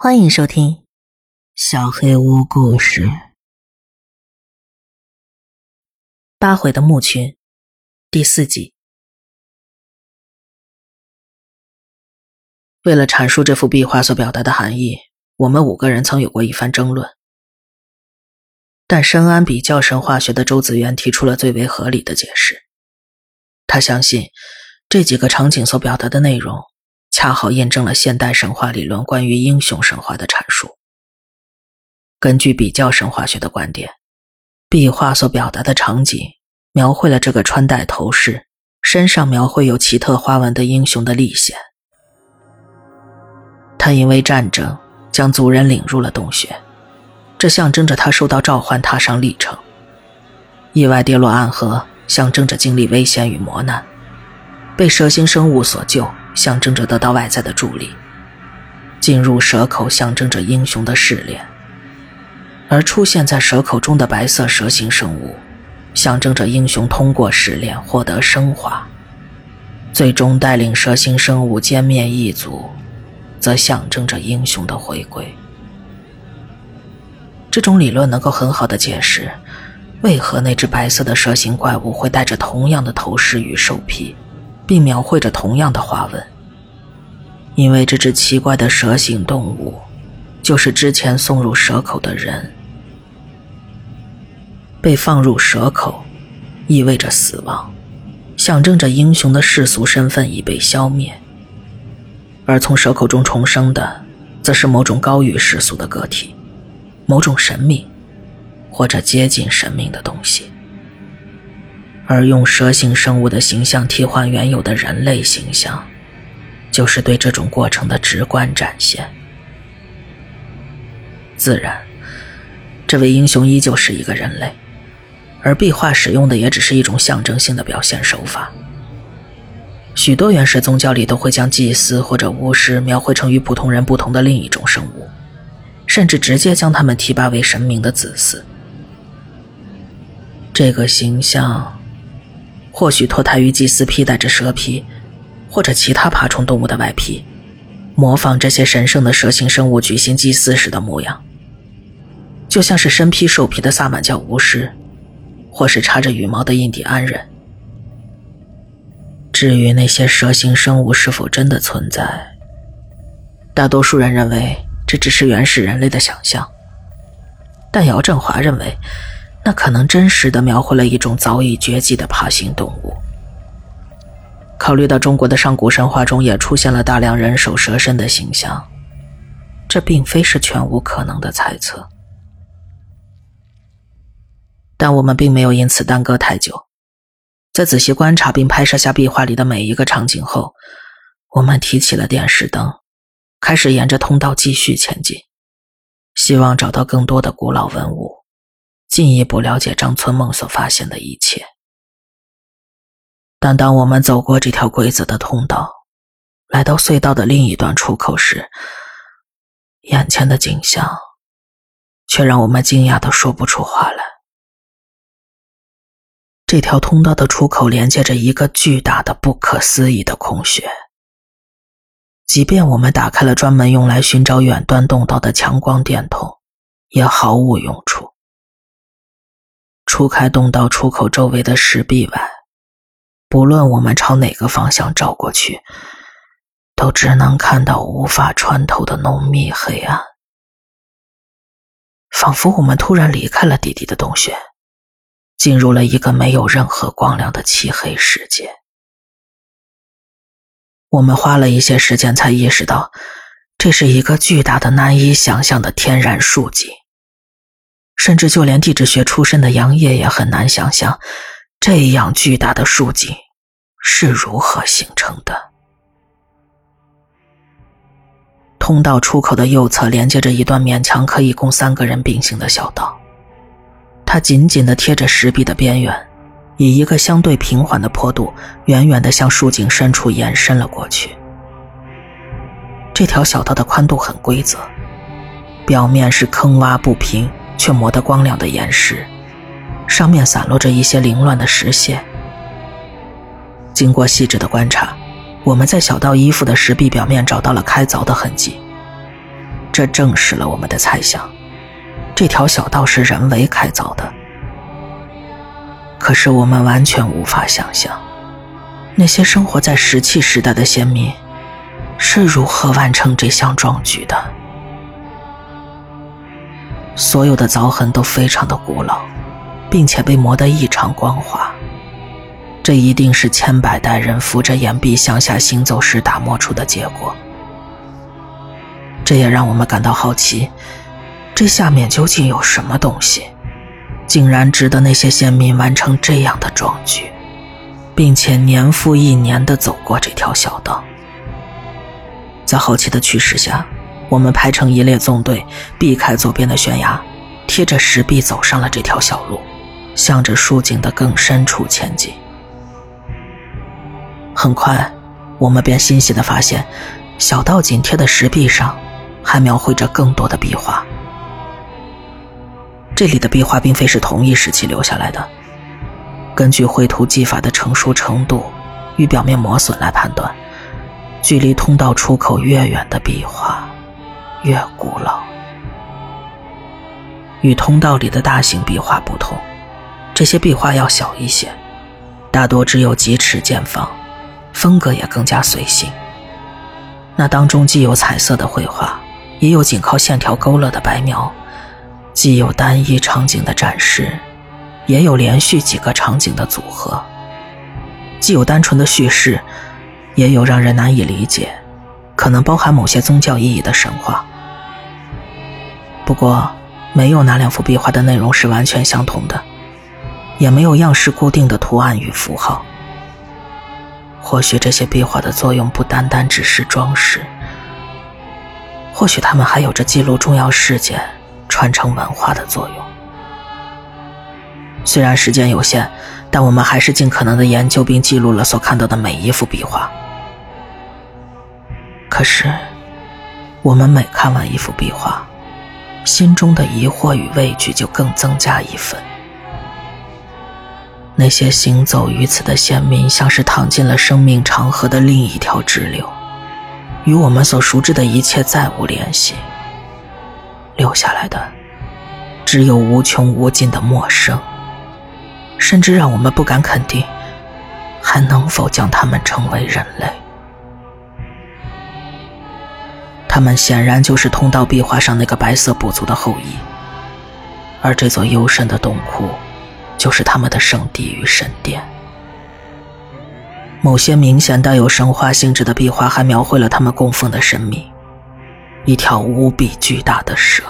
欢迎收听《小黑屋故事》八回的墓群第四集。为了阐述这幅壁画所表达的含义，我们五个人曾有过一番争论。但深谙比较神话学的周子元提出了最为合理的解释。他相信这几个场景所表达的内容。恰好验证了现代神话理论关于英雄神话的阐述。根据比较神话学的观点，壁画所表达的场景描绘了这个穿戴头饰、身上描绘有奇特花纹的英雄的历险。他因为战争将族人领入了洞穴，这象征着他受到召唤踏上历程；意外跌落暗河，象征着经历危险与磨难；被蛇形生物所救。象征着得到外在的助力，进入蛇口象征着英雄的试炼，而出现在蛇口中的白色蛇形生物，象征着英雄通过试炼获得升华，最终带领蛇形生物歼灭异族，则象征着英雄的回归。这种理论能够很好的解释，为何那只白色的蛇形怪物会带着同样的头饰与兽皮。并描绘着同样的花纹，因为这只奇怪的蛇形动物，就是之前送入蛇口的人。被放入蛇口，意味着死亡，象征着英雄的世俗身份已被消灭；而从蛇口中重生的，则是某种高于世俗的个体，某种神秘，或者接近神明的东西。而用蛇形生物的形象替换原有的人类形象，就是对这种过程的直观展现。自然，这位英雄依旧是一个人类，而壁画使用的也只是一种象征性的表现手法。许多原始宗教里都会将祭司或者巫师描绘成与普通人不同的另一种生物，甚至直接将他们提拔为神明的子嗣。这个形象。或许脱胎于祭司披戴着蛇皮，或者其他爬虫动物的外皮，模仿这些神圣的蛇形生物举行祭祀时的模样，就像是身披兽皮的萨满教巫师，或是插着羽毛的印第安人。至于那些蛇形生物是否真的存在，大多数人认为这只是原始人类的想象，但姚振华认为。那可能真实的描绘了一种早已绝迹的爬行动物。考虑到中国的上古神话中也出现了大量人首蛇身的形象，这并非是全无可能的猜测。但我们并没有因此耽搁太久，在仔细观察并拍摄下壁画里的每一个场景后，我们提起了电视灯，开始沿着通道继续前进，希望找到更多的古老文物。进一步了解张春梦所发现的一切，但当我们走过这条规则的通道，来到隧道的另一端出口时，眼前的景象却让我们惊讶的说不出话来。这条通道的出口连接着一个巨大的、不可思议的空穴，即便我们打开了专门用来寻找远端洞道的强光电筒，也毫无用处。除开洞道出口周围的石壁外，不论我们朝哪个方向照过去，都只能看到无法穿透的浓密黑暗，仿佛我们突然离开了弟弟的洞穴，进入了一个没有任何光亮的漆黑世界。我们花了一些时间才意识到，这是一个巨大的、难以想象的天然树景。甚至就连地质学出身的杨烨也很难想象，这样巨大的树井是如何形成的。通道出口的右侧连接着一段勉强可以供三个人并行的小道，它紧紧的贴着石壁的边缘，以一个相对平缓的坡度，远远的向树井深处延伸了过去。这条小道的宽度很规则，表面是坑洼不平。却磨得光亮的岩石，上面散落着一些凌乱的石屑。经过细致的观察，我们在小道依附的石壁表面找到了开凿的痕迹。这证实了我们的猜想：这条小道是人为开凿的。可是我们完全无法想象，那些生活在石器时代的先民是如何完成这项壮举的。所有的凿痕都非常的古老，并且被磨得异常光滑。这一定是千百代人扶着岩壁向下行走时打磨出的结果。这也让我们感到好奇，这下面究竟有什么东西，竟然值得那些先民完成这样的壮举，并且年复一年地走过这条小道。在好奇的驱使下。我们排成一列纵队，避开左边的悬崖，贴着石壁走上了这条小路，向着竖井的更深处前进。很快，我们便欣喜地发现，小道紧贴的石壁上，还描绘着更多的壁画。这里的壁画并非是同一时期留下来的，根据绘图技法的成熟程度与表面磨损来判断，距离通道出口越远的壁画。越古老，与通道里的大型壁画不同，这些壁画要小一些，大多只有几尺见方，风格也更加随性。那当中既有彩色的绘画，也有仅靠线条勾勒的白描；既有单一场景的展示，也有连续几个场景的组合；既有单纯的叙事，也有让人难以理解。可能包含某些宗教意义的神话，不过没有哪两幅壁画的内容是完全相同的，也没有样式固定的图案与符号。或许这些壁画的作用不单单只是装饰，或许它们还有着记录重要事件、传承文化的作用。虽然时间有限，但我们还是尽可能的研究并记录了所看到的每一幅壁画。可是，我们每看完一幅壁画，心中的疑惑与畏惧就更增加一分。那些行走于此的先民，像是躺进了生命长河的另一条支流，与我们所熟知的一切再无联系。留下来的，只有无穷无尽的陌生，甚至让我们不敢肯定，还能否将他们称为人类。他们显然就是通道壁画上那个白色部族的后裔，而这座幽深的洞窟，就是他们的圣地与神殿。某些明显带有神话性质的壁画还描绘了他们供奉的神明：一条无比巨大的蛇，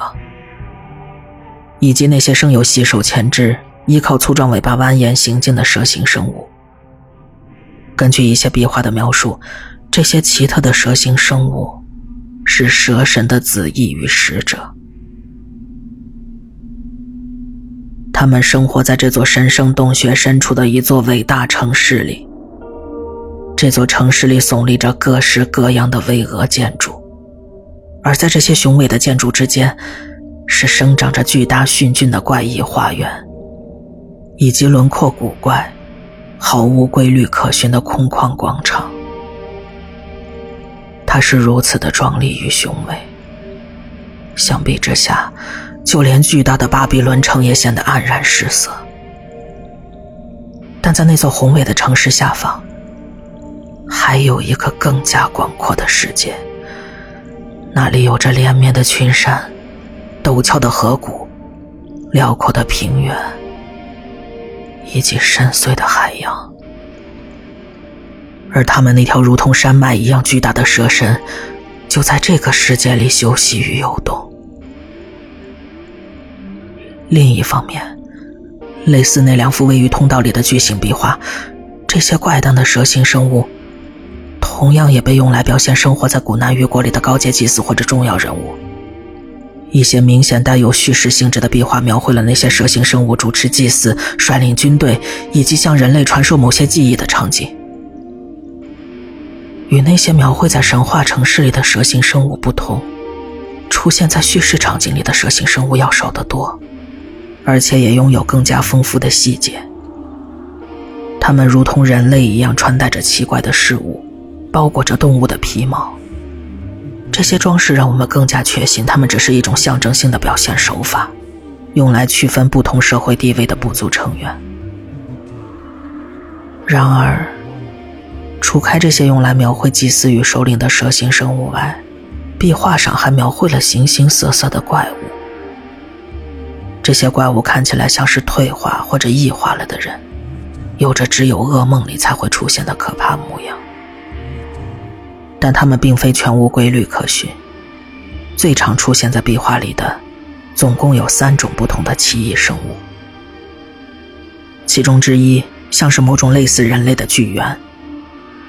以及那些生有细手前肢、依靠粗壮尾巴蜿蜒行进的蛇形生物。根据一些壁画的描述，这些奇特的蛇形生物。是蛇神的子裔与使者，他们生活在这座神圣洞穴深处的一座伟大城市里。这座城市里耸立着各式各样的巍峨建筑，而在这些雄伟的建筑之间，是生长着巨大迅峻的怪异花园，以及轮廓古怪、毫无规律可循的空旷广场。是如此的壮丽与雄伟，相比之下，就连巨大的巴比伦城也显得黯然失色。但在那座宏伟的城市下方，还有一个更加广阔的世界，那里有着连绵的群山、陡峭的河谷、辽阔的平原，以及深邃的海洋。而他们那条如同山脉一样巨大的蛇身，就在这个世界里休息与游动。另一方面，类似那两幅位于通道里的巨型壁画，这些怪诞的蛇形生物，同样也被用来表现生活在古南越国里的高阶祭祀或者重要人物。一些明显带有叙事性质的壁画，描绘了那些蛇形生物主持祭祀、率领军队，以及向人类传授某些技艺的场景。与那些描绘在神话城市里的蛇形生物不同，出现在叙事场景里的蛇形生物要少得多，而且也拥有更加丰富的细节。它们如同人类一样穿戴着奇怪的事物，包裹着动物的皮毛。这些装饰让我们更加确信，它们只是一种象征性的表现手法，用来区分不同社会地位的部族成员。然而，除开这些用来描绘祭司与首领的蛇形生物外，壁画上还描绘了形形色色的怪物。这些怪物看起来像是退化或者异化了的人，有着只有噩梦里才会出现的可怕模样。但他们并非全无规律可循。最常出现在壁画里的，总共有三种不同的奇异生物。其中之一像是某种类似人类的巨猿，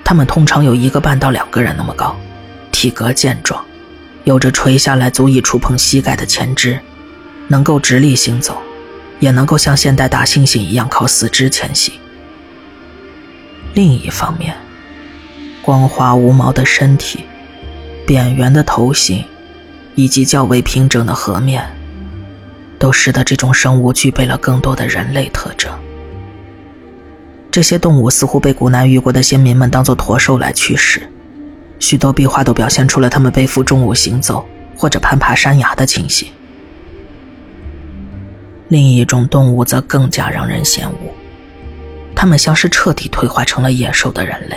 它们通常有一个半到两个人那么高，体格健壮，有着垂下来足以触碰膝盖的前肢，能够直立行走，也能够像现代大猩猩一样靠四肢前行。另一方面，光滑无毛的身体，扁圆的头型，以及较为平整的颌面，都使得这种生物具备了更多的人类特征。这些动物似乎被古南域国的先民们当作驼兽来驱使，许多壁画都表现出了他们背负重物行走或者攀爬山崖的情形。另一种动物则更加让人嫌恶，它们像是彻底退化成了野兽的人类。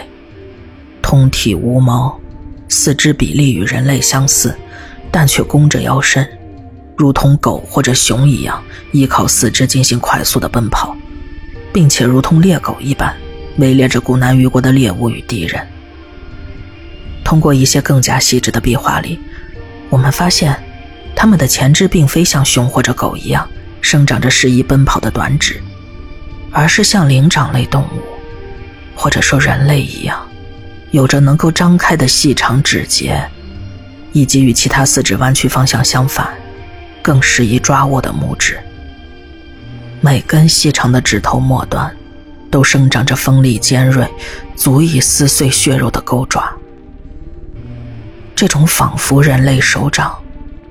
通体无毛，四肢比例与人类相似，但却弓着腰身，如同狗或者熊一样，依靠四肢进行快速的奔跑，并且如同猎狗一般，围猎着古南鱼国的猎物与敌人。通过一些更加细致的壁画里，我们发现，它们的前肢并非像熊或者狗一样生长着适宜奔跑的短指，而是像灵长类动物，或者说人类一样。有着能够张开的细长指节，以及与其他四指弯曲方向相反、更适宜抓握的拇指。每根细长的指头末端，都生长着锋利尖锐、足以撕碎血肉的钩爪。这种仿佛人类手掌，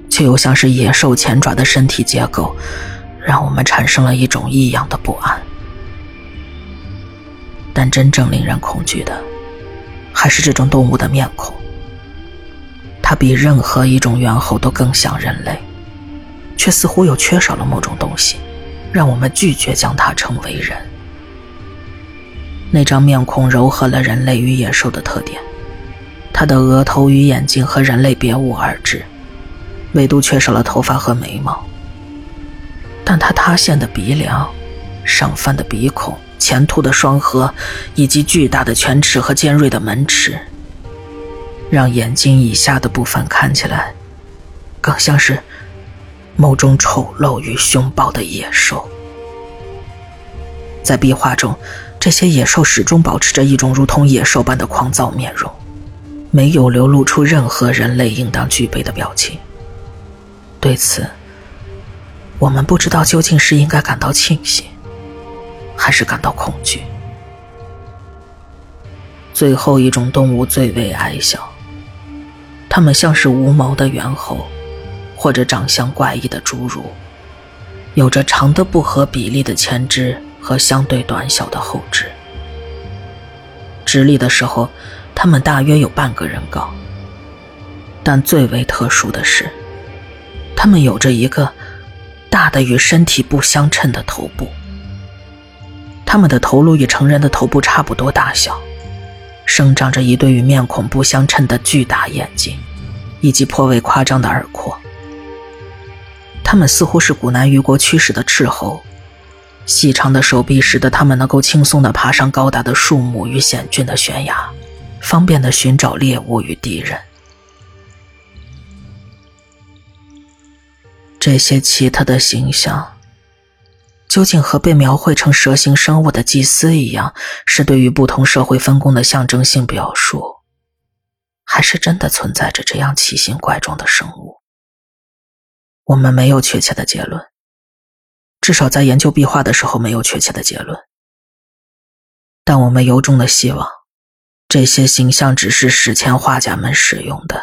却又像是野兽前爪的身体结构，让我们产生了一种异样的不安。但真正令人恐惧的。还是这种动物的面孔，它比任何一种猿猴都更像人类，却似乎又缺少了某种东西，让我们拒绝将它称为人。那张面孔糅合了人类与野兽的特点，它的额头与眼睛和人类别无二致，唯独缺少了头发和眉毛。但它塌陷的鼻梁，上翻的鼻孔。前凸的双颌，以及巨大的犬齿和尖锐的门齿，让眼睛以下的部分看起来，更像是某种丑陋与凶暴的野兽。在壁画中，这些野兽始终保持着一种如同野兽般的狂躁面容，没有流露出任何人类应当具备的表情。对此，我们不知道究竟是应该感到庆幸。还是感到恐惧。最后一种动物最为矮小，它们像是无毛的猿猴，或者长相怪异的侏儒，有着长得不合比例的前肢和相对短小的后肢。直立的时候，他们大约有半个人高。但最为特殊的是，他们有着一个大的与身体不相称的头部。他们的头颅与成人的头部差不多大小，生长着一对与面孔不相称的巨大眼睛，以及颇为夸张的耳廓。他们似乎是古南虞国驱使的斥候，细长的手臂使得他们能够轻松地爬上高大的树木与险峻的悬崖，方便地寻找猎物与敌人。这些奇特的形象。究竟和被描绘成蛇形生物的祭司一样，是对于不同社会分工的象征性表述，还是真的存在着这样奇形怪状的生物？我们没有确切的结论，至少在研究壁画的时候没有确切的结论。但我们由衷的希望，这些形象只是史前画家们使用的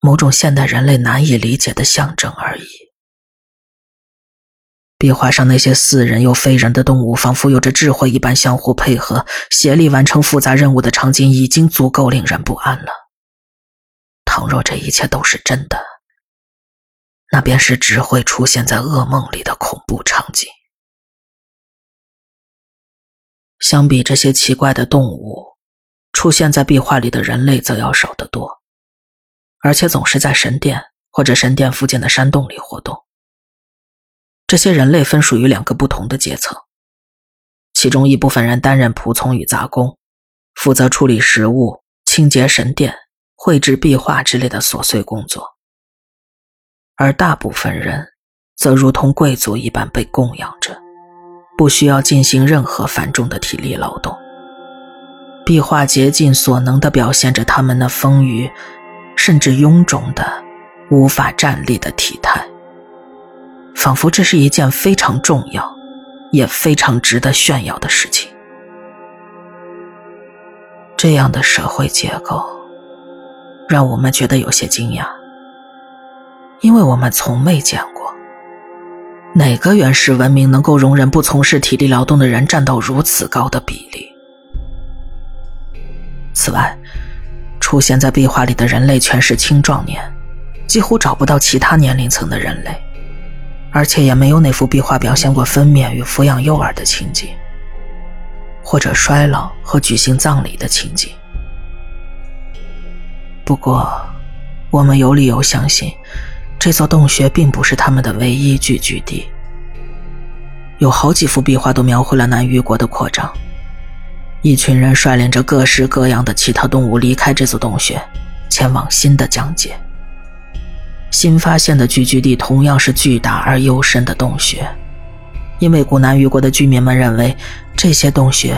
某种现代人类难以理解的象征而已。壁画上那些似人又非人的动物，仿佛有着智慧一般相互配合、协力完成复杂任务的场景，已经足够令人不安了。倘若这一切都是真的，那便是只会出现在噩梦里的恐怖场景。相比这些奇怪的动物，出现在壁画里的人类则要少得多，而且总是在神殿或者神殿附近的山洞里活动。这些人类分属于两个不同的阶层，其中一部分人担任仆从与杂工，负责处理食物、清洁神殿、绘制壁画之类的琐碎工作，而大部分人则如同贵族一般被供养着，不需要进行任何繁重的体力劳动。壁画竭尽所能地表现着他们那丰腴，甚至臃肿的、无法站立的体态。仿佛这是一件非常重要，也非常值得炫耀的事情。这样的社会结构，让我们觉得有些惊讶，因为我们从未见过哪个原始文明能够容忍不从事体力劳动的人占到如此高的比例。此外，出现在壁画里的人类全是青壮年，几乎找不到其他年龄层的人类。而且也没有哪幅壁画表现过分娩与抚养幼儿的情景，或者衰老和举行葬礼的情景。不过，我们有理由相信，这座洞穴并不是他们的唯一聚居地。有好几幅壁画都描绘了南域国的扩张，一群人率领着各式各样的其他动物离开这座洞穴，前往新的疆界。新发现的聚居地同样是巨大而幽深的洞穴，因为古南域国的居民们认为这些洞穴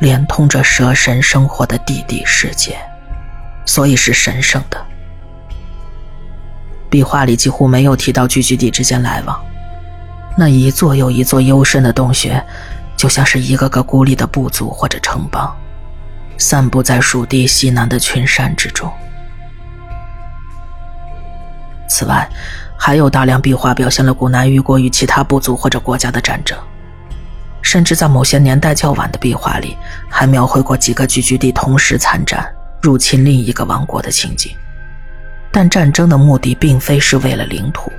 连通着蛇神生活的地底世界，所以是神圣的。壁画里几乎没有提到聚居地之间来往，那一座又一座幽深的洞穴，就像是一个个孤立的部族或者城邦，散布在蜀地西南的群山之中。此外，还有大量壁画表现了古南域国与其他部族或者国家的战争，甚至在某些年代较晚的壁画里，还描绘过几个聚居地同时参战、入侵另一个王国的情景。但战争的目的并非是为了领土，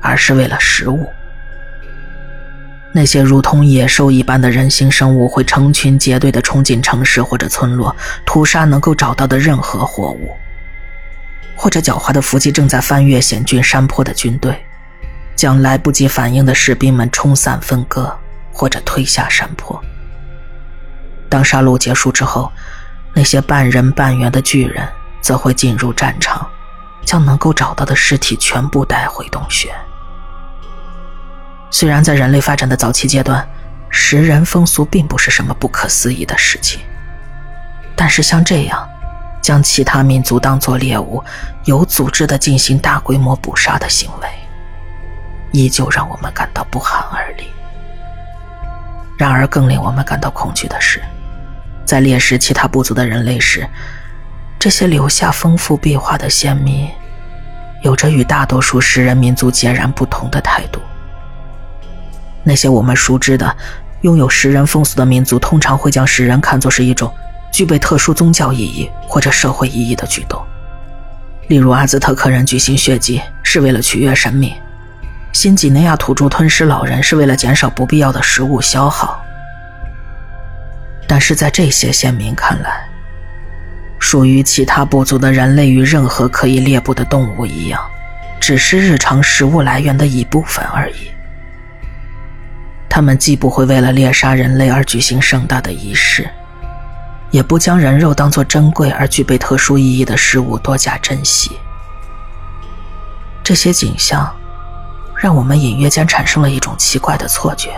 而是为了食物。那些如同野兽一般的人形生物会成群结队地冲进城市或者村落，屠杀能够找到的任何货物。或者狡猾的伏击正在翻越险峻山坡的军队，将来不及反应的士兵们冲散分割，或者推下山坡。当杀戮结束之后，那些半人半猿的巨人则会进入战场，将能够找到的尸体全部带回洞穴。虽然在人类发展的早期阶段，食人风俗并不是什么不可思议的事情，但是像这样。将其他民族当作猎物，有组织的进行大规模捕杀的行为，依旧让我们感到不寒而栗。然而，更令我们感到恐惧的是，在猎食其他部族的人类时，这些留下丰富壁画的先民，有着与大多数食人民族截然不同的态度。那些我们熟知的拥有食人风俗的民族，通常会将食人看作是一种。具备特殊宗教意义或者社会意义的举动，例如阿兹特克人举行血祭是为了取悦神明，新几内亚土著吞食老人是为了减少不必要的食物消耗。但是在这些先民看来，属于其他部族的人类与任何可以猎捕的动物一样，只是日常食物来源的一部分而已。他们既不会为了猎杀人类而举行盛大的仪式。也不将人肉当作珍贵而具备特殊意义的食物多加珍惜。这些景象，让我们隐约间产生了一种奇怪的错觉，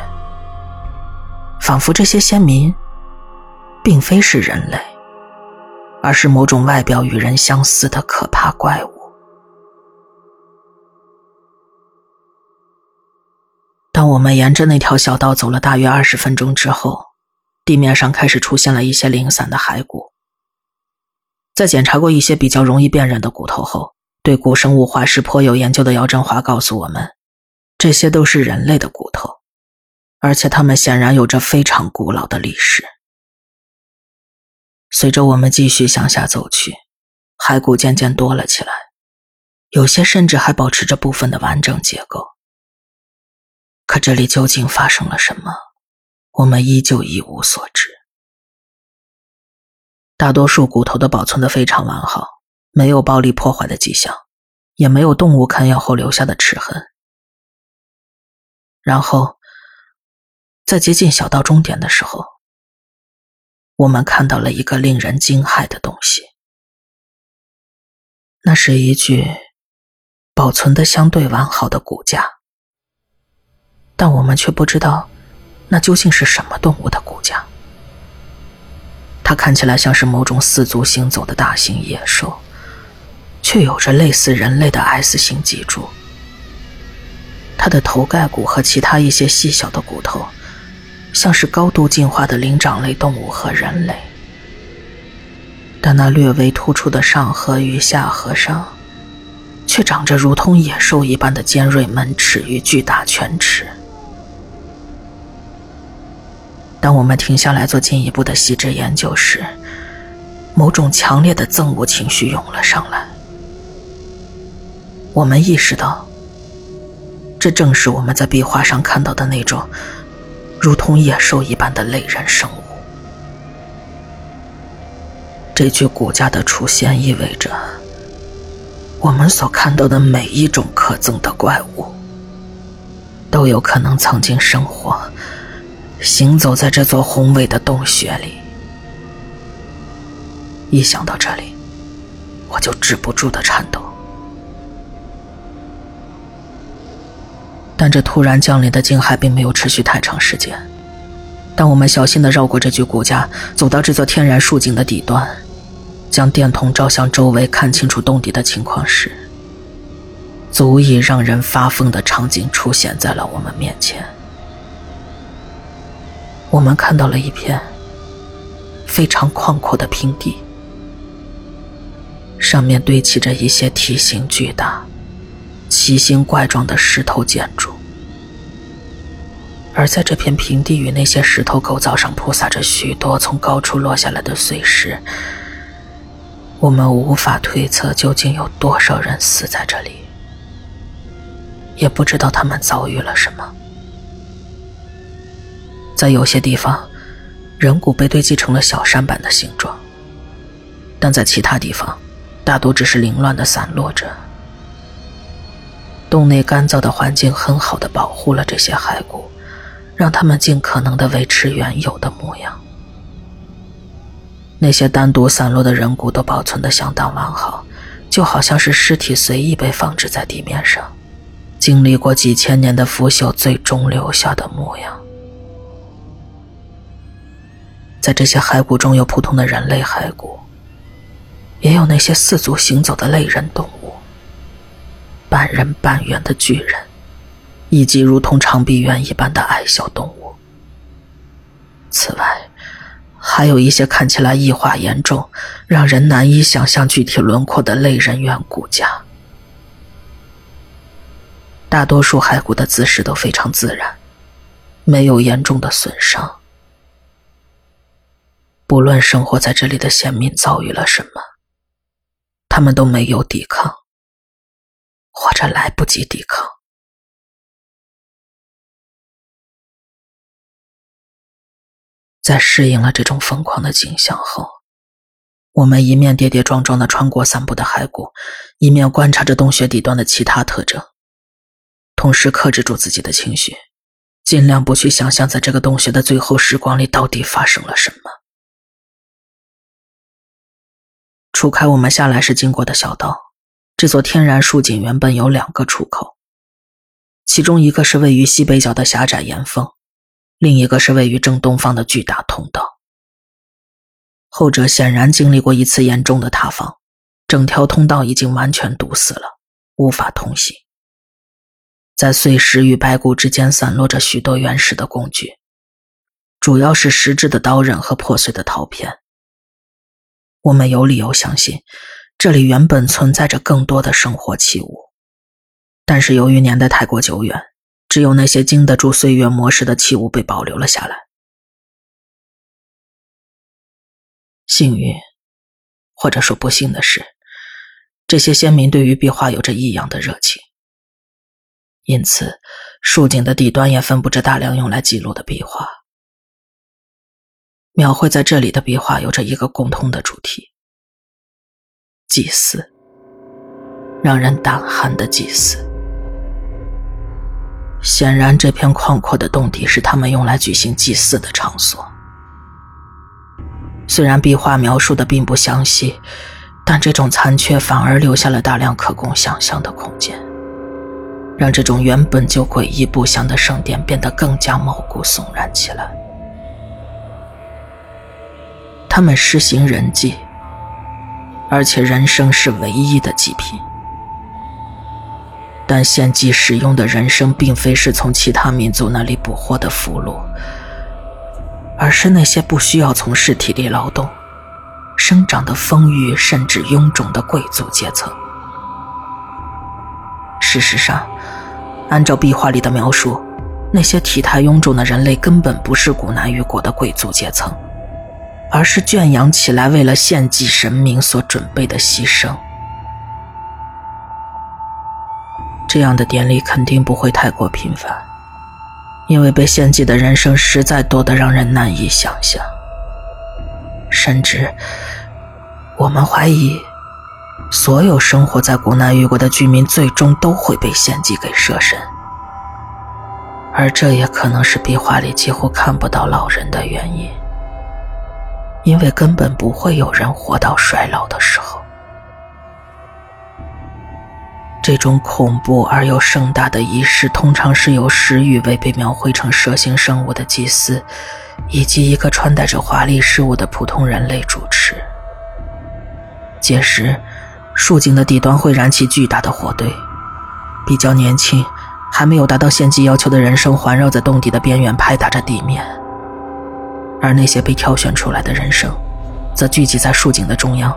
仿佛这些先民，并非是人类，而是某种外表与人相似的可怕怪物。当我们沿着那条小道走了大约二十分钟之后。地面上开始出现了一些零散的骸骨。在检查过一些比较容易辨认的骨头后，对古生物化石颇有研究的姚振华告诉我们，这些都是人类的骨头，而且它们显然有着非常古老的历史。随着我们继续向下走去，骸骨渐渐多了起来，有些甚至还保持着部分的完整结构。可这里究竟发生了什么，我们依旧一无所知。大多数骨头都保存的非常完好，没有暴力破坏的迹象，也没有动物啃咬后留下的齿痕。然后，在接近小道终点的时候，我们看到了一个令人惊骇的东西。那是一具保存的相对完好的骨架，但我们却不知道那究竟是什么动物的骨架。它看起来像是某种四足行走的大型野兽，却有着类似人类的 S 型脊柱。它的头盖骨和其他一些细小的骨头，像是高度进化的灵长类动物和人类。但那略微突出的上颌与下颌上，却长着如同野兽一般的尖锐门齿与巨大犬齿。当我们停下来做进一步的细致研究时，某种强烈的憎恶情绪涌了上来。我们意识到，这正是我们在壁画上看到的那种如同野兽一般的类人生物。这具骨架的出现意味着，我们所看到的每一种可憎的怪物，都有可能曾经生活、行走在这座宏伟的洞穴里。一想到这里，我就止不住的颤抖。但这突然降临的惊骇并没有持续太长时间。当我们小心的绕过这具骨架，走到这座天然竖井的底端，将电筒照向周围，看清楚洞底的情况时，足以让人发疯的场景出现在了我们面前。我们看到了一片非常宽阔的平地，上面堆砌着一些体型巨大、奇形怪状的石头建筑。而在这片平地与那些石头构造上铺洒着许多从高处落下来的碎石，我们无法推测究竟有多少人死在这里，也不知道他们遭遇了什么。在有些地方，人骨被堆积成了小山板的形状，但在其他地方，大多只是凌乱的散落着。洞内干燥的环境很好的保护了这些骸骨。让他们尽可能的维持原有的模样。那些单独散落的人骨都保存的相当完好，就好像是尸体随意被放置在地面上，经历过几千年的腐朽，最终留下的模样。在这些骸骨中有普通的人类骸骨，也有那些四足行走的类人动物，半人半猿的巨人。以及如同长臂猿一般的矮小动物。此外，还有一些看起来异化严重、让人难以想象具体轮廓的类人猿骨架。大多数骸骨的姿势都非常自然，没有严重的损伤。不论生活在这里的先民遭遇了什么，他们都没有抵抗，或者来不及抵抗。在适应了这种疯狂的景象后，我们一面跌跌撞撞的穿过散布的骸骨，一面观察着洞穴底端的其他特征，同时克制住自己的情绪，尽量不去想象在这个洞穴的最后时光里到底发生了什么。除开我们下来时经过的小道，这座天然竖井原本有两个出口，其中一个是位于西北角的狭窄岩缝。另一个是位于正东方的巨大通道，后者显然经历过一次严重的塌方，整条通道已经完全堵死了，无法通行。在碎石与白骨之间散落着许多原始的工具，主要是石质的刀刃和破碎的陶片。我们有理由相信，这里原本存在着更多的生活器物，但是由于年代太过久远。只有那些经得住岁月磨蚀的器物被保留了下来。幸运，或者说不幸的是，这些先民对于壁画有着异样的热情，因此竖井的底端也分布着大量用来记录的壁画。描绘在这里的壁画有着一个共通的主题：祭祀，让人胆寒的祭祀。显然，这片宽阔的洞底是他们用来举行祭祀的场所。虽然壁画描述的并不详细，但这种残缺反而留下了大量可供想象的空间，让这种原本就诡异不祥的圣殿变得更加毛骨悚然起来。他们施行人祭，而且人生是唯一的祭品。但献祭使用的人参并非是从其他民族那里捕获的俘虏，而是那些不需要从事体力劳动、生长得丰腴甚至臃肿的贵族阶层。事实上，按照壁画里的描述，那些体态臃肿的人类根本不是古南域国的贵族阶层，而是圈养起来为了献祭神明所准备的牺牲。这样的典礼肯定不会太过频繁，因为被献祭的人生实在多得让人难以想象。甚至，我们怀疑，所有生活在古南玉国的居民最终都会被献祭给蛇神，而这也可能是壁画里几乎看不到老人的原因，因为根本不会有人活到衰老的时候。这种恐怖而又盛大的仪式，通常是由十余位被描绘成蛇形生物的祭司，以及一个穿戴着华丽饰物的普通人类主持。届时，竖井的底端会燃起巨大的火堆，比较年轻、还没有达到献祭要求的人生环绕在洞底的边缘拍打着地面，而那些被挑选出来的人生，则聚集在竖井的中央，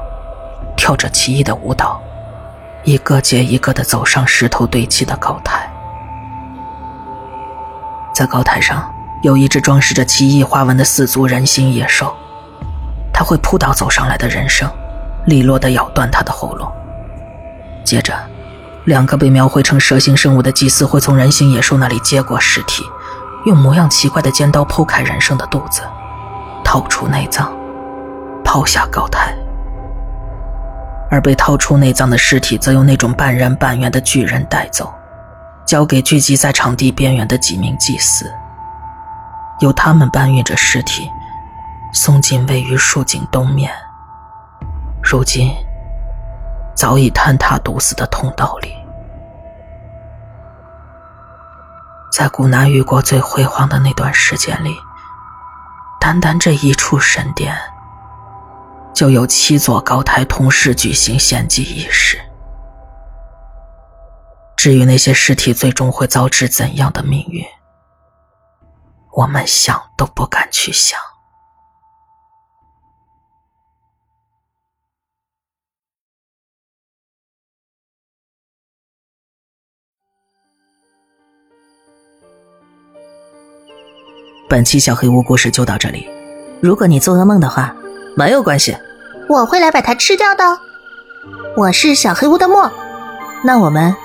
跳着奇异的舞蹈。一个接一个的走上石头堆砌的高台，在高台上有一只装饰着奇异花纹的四足人形野兽，它会扑倒走上来的人生，利落地咬断他的喉咙。接着，两个被描绘成蛇形生物的祭司会从人形野兽那里接过尸体，用模样奇怪的尖刀剖开人生的肚子，掏出内脏，抛下高台。而被掏出内脏的尸体，则由那种半人半猿的巨人带走，交给聚集在场地边缘的几名祭司，由他们搬运着尸体，送进位于树井东面、如今早已坍塌堵死的通道里。在古南玉国最辉煌的那段时间里，单单这一处神殿。就有七座高台同时举行献祭仪式。至于那些尸体最终会遭致怎样的命运，我们想都不敢去想。本期小黑屋故事就到这里。如果你做噩梦的话，没有关系。我会来把它吃掉的。我是小黑屋的墨，那我们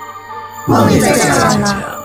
梦里再见了。